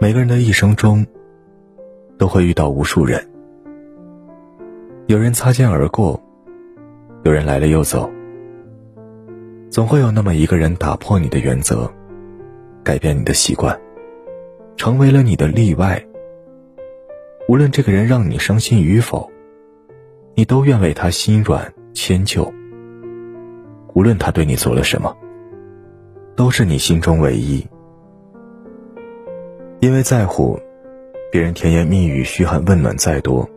每个人的一生中，都会遇到无数人。有人擦肩而过，有人来了又走。总会有那么一个人打破你的原则，改变你的习惯，成为了你的例外。无论这个人让你伤心与否，你都愿为他心软迁就。无论他对你做了什么，都是你心中唯一。因为在乎，别人甜言蜜语、嘘寒问暖再多，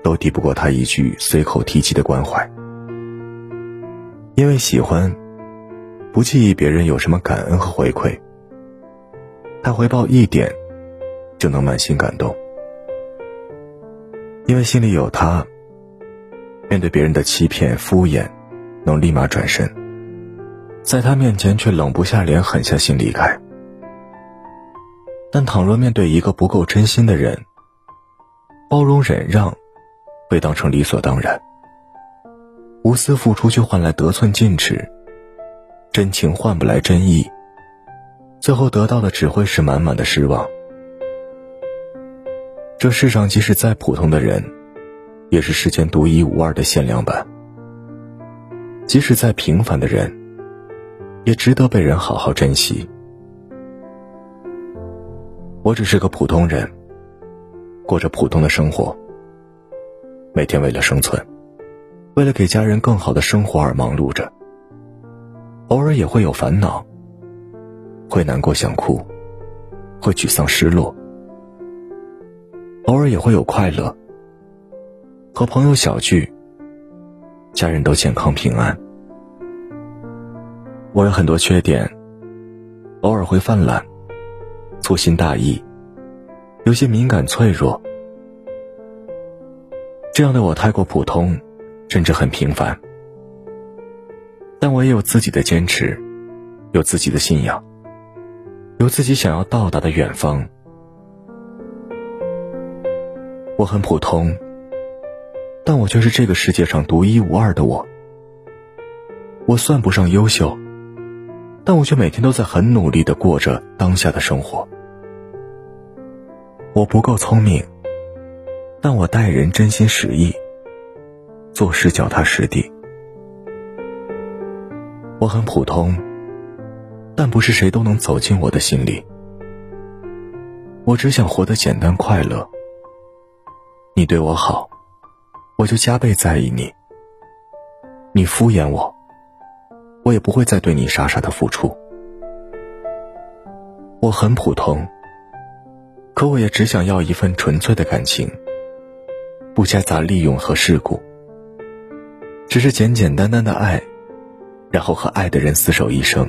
都抵不过他一句随口提及的关怀。因为喜欢，不介意别人有什么感恩和回馈，他回报一点，就能满心感动。因为心里有他，面对别人的欺骗敷衍，能立马转身，在他面前却冷不下脸，狠下心离开。但倘若面对一个不够真心的人，包容忍让，被当成理所当然；无私付出却换来得寸进尺，真情换不来真意，最后得到的只会是满满的失望。这世上即使再普通的人，也是世间独一无二的限量版；即使再平凡的人，也值得被人好好珍惜。我只是个普通人，过着普通的生活。每天为了生存，为了给家人更好的生活而忙碌着。偶尔也会有烦恼，会难过想哭，会沮丧失落。偶尔也会有快乐，和朋友小聚，家人都健康平安。我有很多缺点，偶尔会犯懒。粗心大意，有些敏感脆弱，这样的我太过普通，甚至很平凡。但我也有自己的坚持，有自己的信仰，有自己想要到达的远方。我很普通，但我却是这个世界上独一无二的我。我算不上优秀，但我却每天都在很努力的过着当下的生活。我不够聪明，但我待人真心实意，做事脚踏实地。我很普通，但不是谁都能走进我的心里。我只想活得简单快乐。你对我好，我就加倍在意你。你敷衍我，我也不会再对你傻傻的付出。我很普通。可我也只想要一份纯粹的感情，不夹杂利用和世故，只是简简单单的爱，然后和爱的人厮守一生。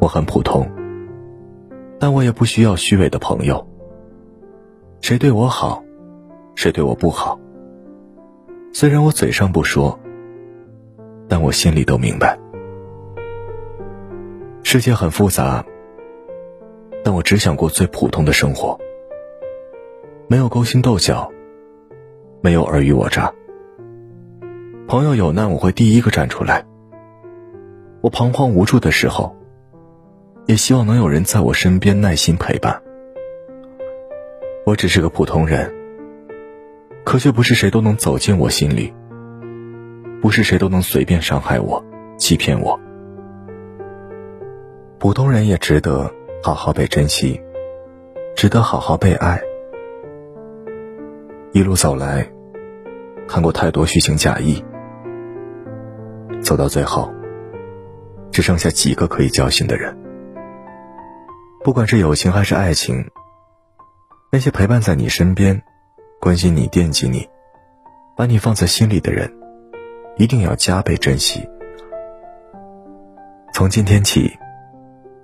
我很普通，但我也不需要虚伪的朋友。谁对我好，谁对我不好，虽然我嘴上不说，但我心里都明白。世界很复杂。但我只想过最普通的生活，没有勾心斗角，没有尔虞我诈。朋友有难，我会第一个站出来。我彷徨无助的时候，也希望能有人在我身边耐心陪伴。我只是个普通人，可却不是谁都能走进我心里，不是谁都能随便伤害我、欺骗我。普通人也值得。好好被珍惜，值得好好被爱。一路走来，看过太多虚情假意，走到最后，只剩下几个可以交心的人。不管是友情还是爱情，那些陪伴在你身边、关心你、惦记你、把你放在心里的人，一定要加倍珍惜。从今天起。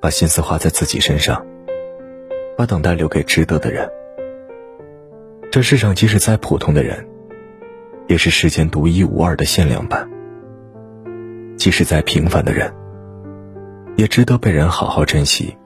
把心思花在自己身上，把等待留给值得的人。这世上即使再普通的人，也是世间独一无二的限量版。即使再平凡的人，也值得被人好好珍惜。